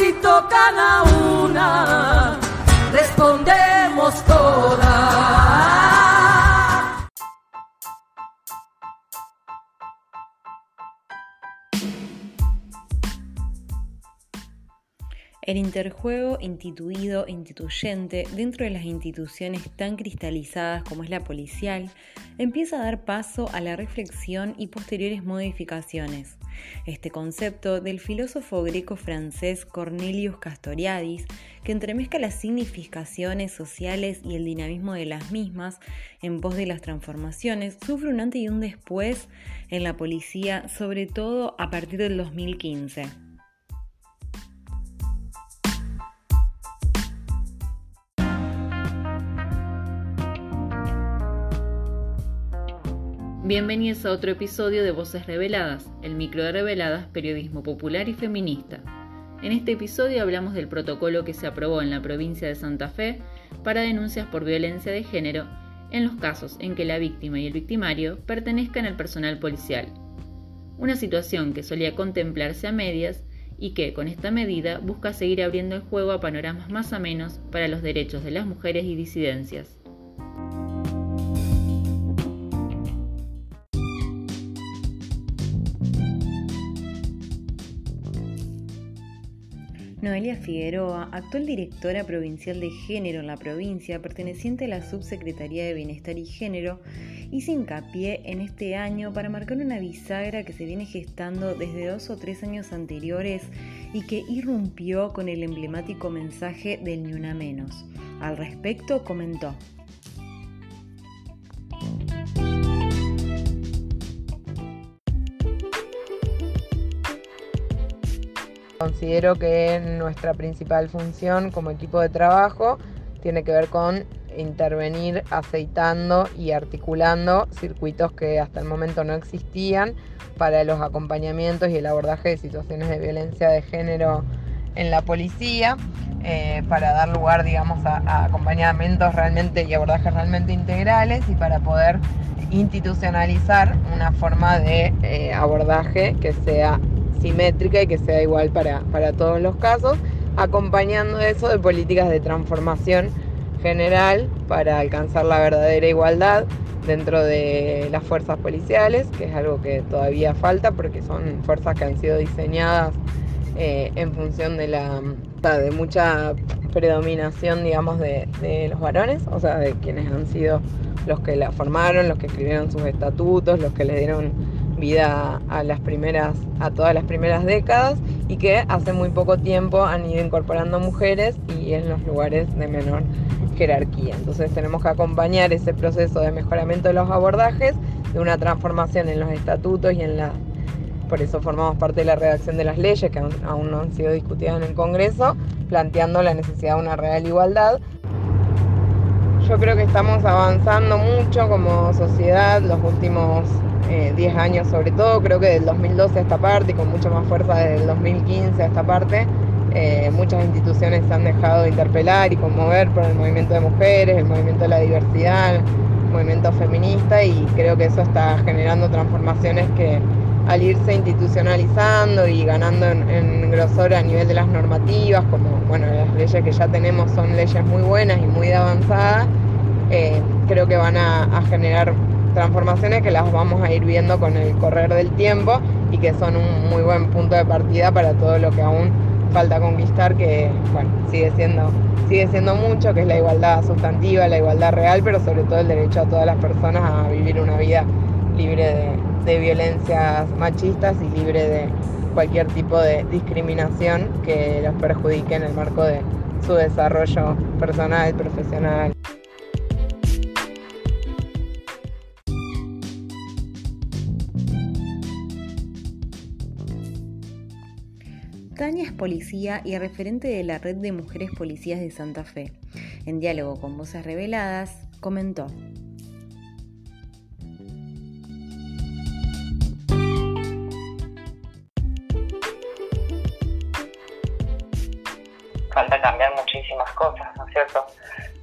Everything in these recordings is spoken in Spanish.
Si tocan a una, respondemos todas. El interjuego instituido e instituyente dentro de las instituciones tan cristalizadas como es la policial empieza a dar paso a la reflexión y posteriores modificaciones. Este concepto del filósofo greco-francés Cornelius Castoriadis, que entremezcla las significaciones sociales y el dinamismo de las mismas en pos de las transformaciones, sufre un antes y un después en la policía, sobre todo a partir del 2015. Bienvenidos a otro episodio de Voces Reveladas, el micro de Reveladas, periodismo popular y feminista. En este episodio hablamos del protocolo que se aprobó en la provincia de Santa Fe para denuncias por violencia de género en los casos en que la víctima y el victimario pertenezcan al personal policial. Una situación que solía contemplarse a medias y que, con esta medida, busca seguir abriendo el juego a panoramas más amenos para los derechos de las mujeres y disidencias. Noelia Figueroa, actual directora provincial de género en la provincia, perteneciente a la Subsecretaría de Bienestar y Género, hizo hincapié en este año para marcar una bisagra que se viene gestando desde dos o tres años anteriores y que irrumpió con el emblemático mensaje del Ni Una Menos. Al respecto comentó. Considero que nuestra principal función como equipo de trabajo tiene que ver con intervenir aceitando y articulando circuitos que hasta el momento no existían para los acompañamientos y el abordaje de situaciones de violencia de género en la policía, eh, para dar lugar, digamos, a, acompañamientos realmente y abordajes realmente integrales y para poder institucionalizar una forma de eh, abordaje que sea simétrica y que sea igual para, todos los casos, acompañando eso de políticas de transformación general para alcanzar la verdadera igualdad dentro de las fuerzas policiales, que es algo que todavía falta porque son fuerzas que han sido diseñadas eh, en función de la de mucha predominación, digamos, de, de, los varones, o sea, de quienes han sido los que la formaron, los que escribieron sus estatutos, los que le dieron vida a las primeras, a todas las primeras décadas y que hace muy poco tiempo han ido incorporando mujeres y en los lugares de menor jerarquía. Entonces tenemos que acompañar ese proceso de mejoramiento de los abordajes, de una transformación en los estatutos y en la por eso formamos parte de la redacción de las leyes que aún, no han sido discutidas en el Congreso, planteando la necesidad de una real igualdad. Yo creo que estamos avanzando mucho como sociedad los últimos 10 eh, años sobre todo, creo que del 2012 a esta parte y con mucha más fuerza desde el 2015 a esta parte, eh, muchas instituciones se han dejado de interpelar y conmover por el movimiento de mujeres, el movimiento de la diversidad, el movimiento feminista y creo que eso está generando transformaciones que al irse institucionalizando y ganando en, grosor a nivel de las normativas, como bueno, las leyes que ya tenemos son leyes muy buenas y muy avanzadas, eh, creo que van a generar transformaciones que las vamos a ir viendo con el correr del tiempo y que son un muy buen punto de partida para todo lo que aún falta conquistar, que bueno, sigue siendo, sigue siendo mucho, que es la igualdad sustantiva, la igualdad real, pero sobre todo el derecho a todas las personas a vivir una vida libre de, de violencias machistas y libre de cualquier tipo de discriminación que los perjudique en el marco de su desarrollo personal, profesional. Tania es policía y referente de la red de mujeres policías de Santa Fe. En diálogo con Voces Reveladas, comentó. Falta cambiar muchísimas cosas, ¿no es cierto?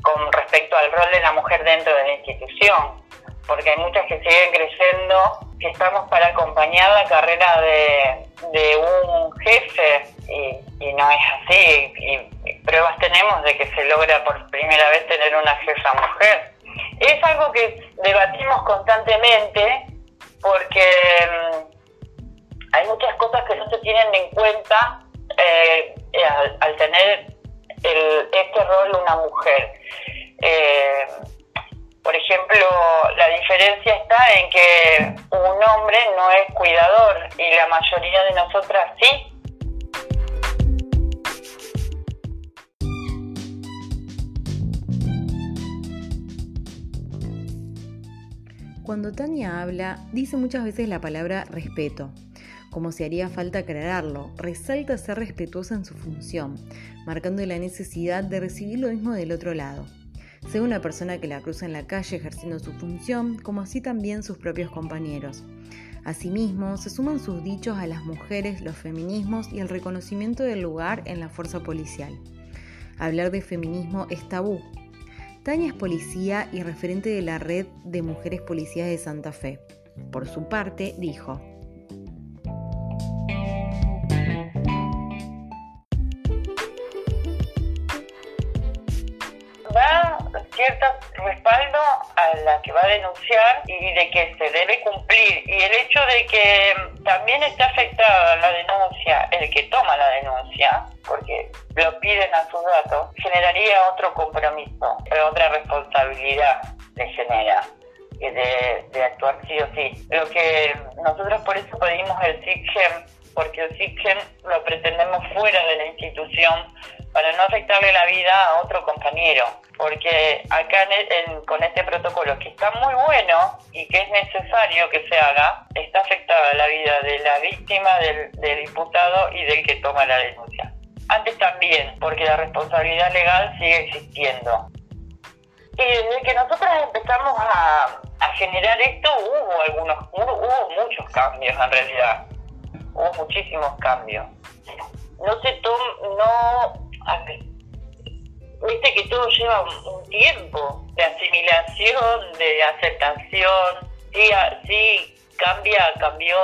Con respecto al rol de la mujer dentro de la institución, porque hay muchas que siguen creyendo que estamos para acompañar la carrera de, un jefe y, no es así. Y, pruebas tenemos de que se logra por primera vez tener una jefa mujer. Es algo que debatimos constantemente porque mm, hay muchas cosas que no se tienen en cuenta eh, al, tener este rol una mujer. Eh, por ejemplo, la diferencia está en que un hombre no es cuidador y la mayoría de nosotras sí. Cuando Tania habla, dice muchas veces la palabra respeto, como si haría falta aclararlo, resalta ser respetuosa en su función, marcando la necesidad de recibir lo mismo del otro lado sea una persona que la cruza en la calle ejerciendo su función, como así también sus propios compañeros. Asimismo, se suman sus dichos a las mujeres, los feminismos y el reconocimiento del lugar en la fuerza policial. Hablar de feminismo es tabú. Tania es policía y referente de la red de mujeres policías de Santa Fe. Por su parte, dijo, cierto respaldo a la que va a denunciar y de que se debe cumplir. Y el hecho de que también está afectada la denuncia, el que toma la denuncia, porque lo piden a sus datos, generaría otro compromiso, otra responsabilidad le genera. De, de actuar sí o sí. Lo que nosotros por eso pedimos el SIGGEM, porque el SIGGEM lo pretendemos fuera de la institución para no afectarle la vida a otro compañero porque acá con este protocolo, que está muy bueno y que es necesario que se haga, está afectada la vida de la víctima, del, del imputado y del que toma la denuncia. Antes también, porque la responsabilidad legal sigue existiendo. Y desde que nosotros empezamos a, generar esto, hubo algunos, hubo, muchos cambios en realidad. Hubo muchísimos cambios. No se toma, no viste que todo lleva un, tiempo de asimilación, de aceptación, sí, sí cambia, cambió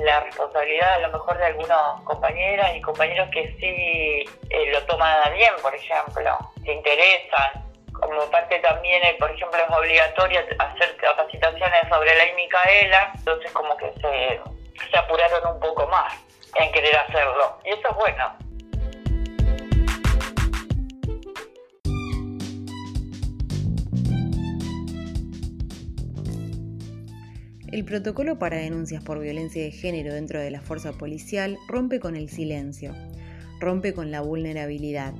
la responsabilidad a lo mejor de algunas compañeras y compañeros que sí eh, lo toman bien, por ejemplo, se interesan. Como parte también, eh, por ejemplo, es obligatorio hacer capacitaciones sobre la Micaela, entonces como que se, se apuraron un poco más en querer hacerlo. Y eso es bueno. El protocolo para denuncias por violencia de género dentro de la fuerza policial rompe con el silencio, rompe con la vulnerabilidad.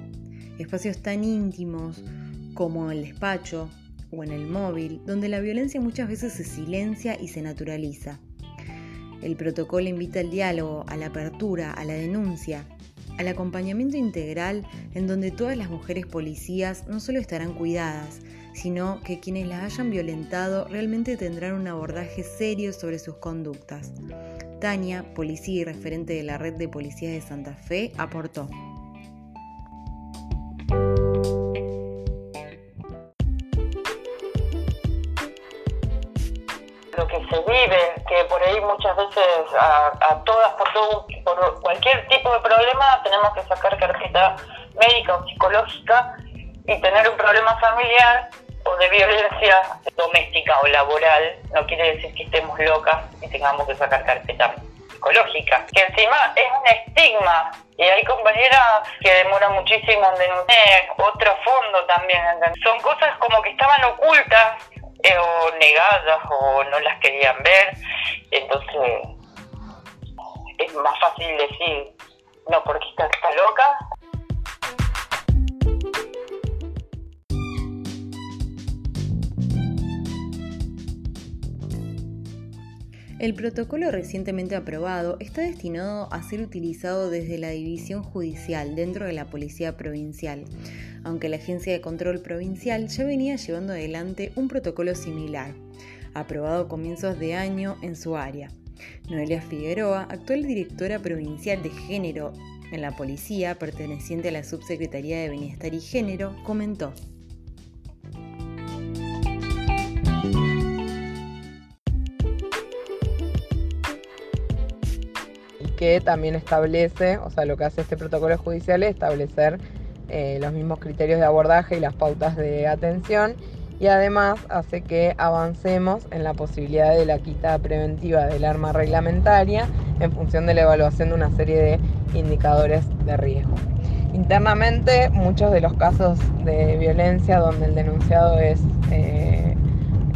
Espacios tan íntimos como el despacho o en el móvil, donde la violencia muchas veces se silencia y se naturaliza. El protocolo invita al diálogo, a la apertura, a la denuncia, al acompañamiento integral en donde todas las mujeres policías no solo estarán cuidadas, sino que quienes las hayan violentado realmente tendrán un abordaje serio sobre sus conductas. Tania, policía y referente de la red de policías de Santa Fe, aportó. Que se vive, que por ahí muchas veces a, todas, por cualquier tipo de problema, tenemos que sacar carpeta médica o psicológica y tener un problema familiar o de violencia doméstica o laboral, no quiere decir que estemos locas y tengamos que sacar carpeta psicológica, que encima es un estigma. Y hay compañeras que demoran muchísimo en denunciar, otro fondo también, son cosas como que estaban ocultas eh, o negadas o no las querían ver, entonces es más fácil decir, no, porque está, está loca, El protocolo recientemente aprobado está destinado a ser utilizado desde la división judicial dentro de la Policía Provincial, aunque la Agencia de Control Provincial ya venía llevando adelante un protocolo similar, aprobado comienzos de año en su área. Noelia Figueroa, actual directora provincial de género en la policía, perteneciente a la Subsecretaría de Bienestar y Género, comentó. Que también establece, o sea, lo que hace este protocolo judicial es establecer eh, los mismos criterios de abordaje y las pautas de atención y además hace que avancemos en la posibilidad de la quita preventiva del arma reglamentaria en función de la evaluación de una serie de indicadores de riesgo. Internamente, muchos de los casos de violencia donde el denunciado es, eh,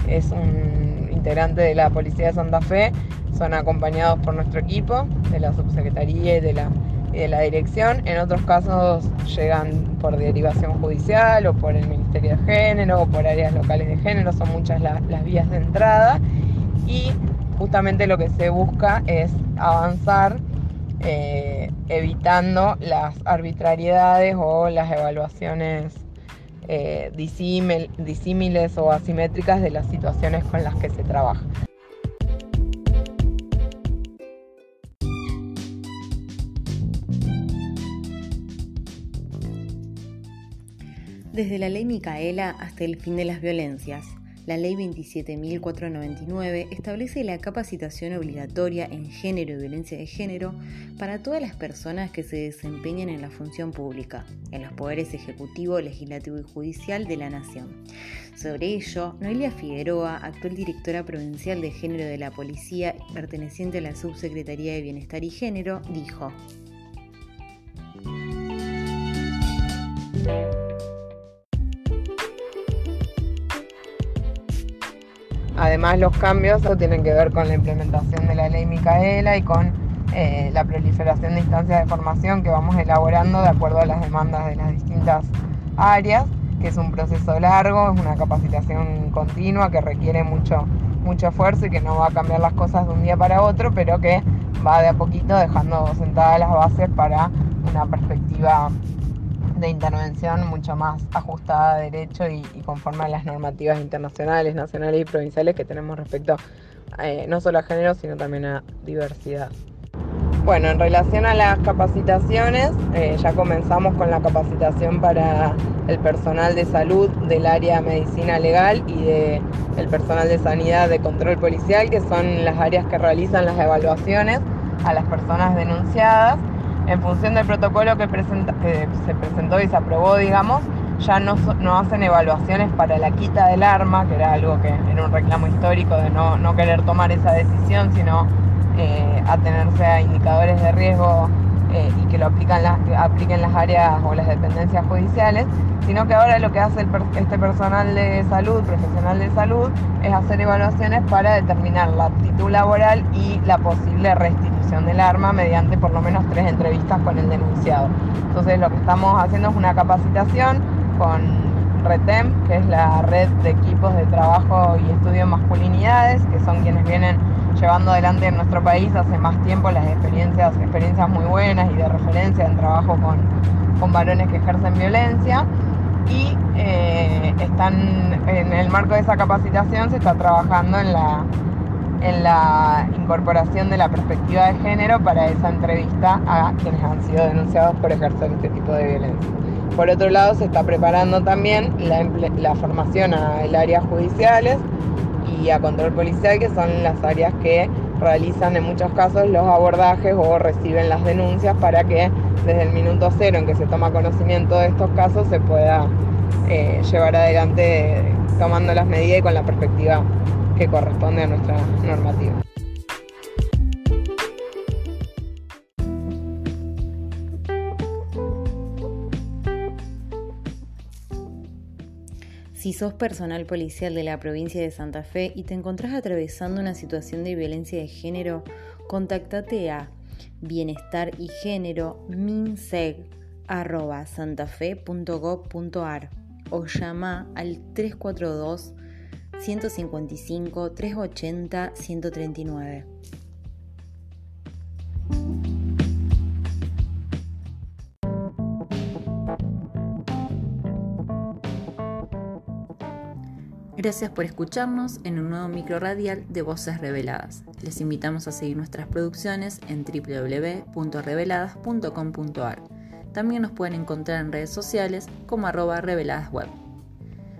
es un integrante de la Policía de Santa Fe son acompañados por nuestro equipo de la subsecretaría y de la, de la dirección. En otros casos llegan por derivación judicial o por el Ministerio de Género o por áreas locales de género, son muchas las vías de entrada y justamente lo que se busca es avanzar eh, evitando las arbitrariedades o las evaluaciones eh, disímiles o asimétricas de las situaciones con las que se trabaja. Desde la ley Micaela hasta el fin de las violencias, la ley 27.499 establece la capacitación obligatoria en género y violencia de género para todas las personas que se desempeñan en la función pública, en los poderes ejecutivo, legislativo y judicial de la Nación. Sobre ello, Noelia Figueroa, actual directora provincial de género de la Policía, perteneciente a la Subsecretaría de Bienestar y Género, dijo. Además, los cambios tienen que ver con la implementación de la ley Micaela y con eh, la proliferación de instancias de formación que vamos elaborando de acuerdo a las demandas de las distintas áreas, que es un proceso largo, es una capacitación continua que requiere mucho, mucho esfuerzo y que no va a cambiar las cosas de un día para otro, pero que va de a poquito dejando sentadas las bases para una perspectiva de intervención mucho más ajustada a derecho y, conforme a las normativas internacionales, nacionales y provinciales que tenemos respecto eh, no solo a género, sino también a diversidad. Bueno, en relación a las capacitaciones, eh, ya comenzamos con la capacitación para el personal de salud del área medicina legal y de el personal de sanidad de control policial, que son las áreas que realizan las evaluaciones a las personas denunciadas en función del protocolo que, se presentó y se aprobó, digamos, ya no, hacen evaluaciones para la quita del arma, que era algo que era un reclamo histórico de no, querer tomar esa decisión, sino eh, atenerse a indicadores de riesgo eh, y que lo apliquen las áreas o las dependencias judiciales, sino que ahora lo que hace este personal de salud, profesional de salud, es hacer evaluaciones para determinar la aptitud laboral y la posible restitución del arma mediante por lo menos tres entrevistas con el denunciado. Entonces lo que estamos haciendo es una capacitación con RETEM, que es la red de equipos de trabajo y estudio de masculinidades, que son quienes vienen llevando adelante en nuestro país hace más tiempo las experiencias, experiencias muy buenas y de referencia en trabajo con, con varones que ejercen violencia. Y eh, están en el marco de esa capacitación se está trabajando en la, en la incorporación de la perspectiva de género para esa entrevista a quienes han sido denunciados por ejercer este tipo de violencia. Por otro lado, se está preparando también la, la formación a el áreas judiciales y a control policial, que son las áreas que realizan en muchos casos los abordajes o reciben las denuncias para que desde el minuto cero en que se toma conocimiento de estos casos se pueda eh, llevar adelante tomando las medidas y con la perspectiva que corresponde a nuestra normativa. Si sos personal policial de la provincia de Santa Fe y te encontrás atravesando una situación de violencia de género, contactate a bienestar y género minseg.santafe.gov.ar o llama al 342 155 380 139. Gracias por escucharnos en un nuevo micro radial de Voces Reveladas. Les invitamos a seguir nuestras producciones en www.reveladas.com.ar. También nos pueden encontrar en redes sociales como arroba reveladasweb.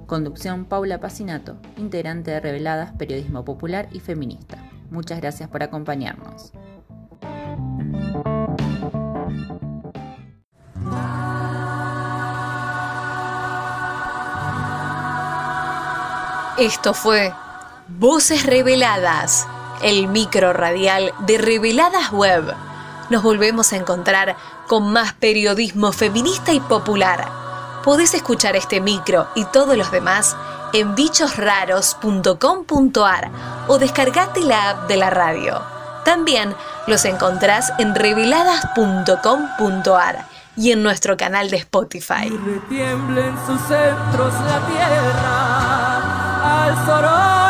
Conducción Paula Pacinato, integrante de Reveladas Periodismo Popular y Feminista. Muchas gracias por acompañarnos. Esto fue Voces Reveladas, el micro radial de Reveladas Web. Nos volvemos a encontrar con más periodismo feminista y popular. Podés escuchar este micro y todos los demás en bichosraros.com.ar o descargate la app de la radio. También los encontrás en reveladas.com.ar y en nuestro canal de Spotify. Retiemblen sus centros la tierra al sororo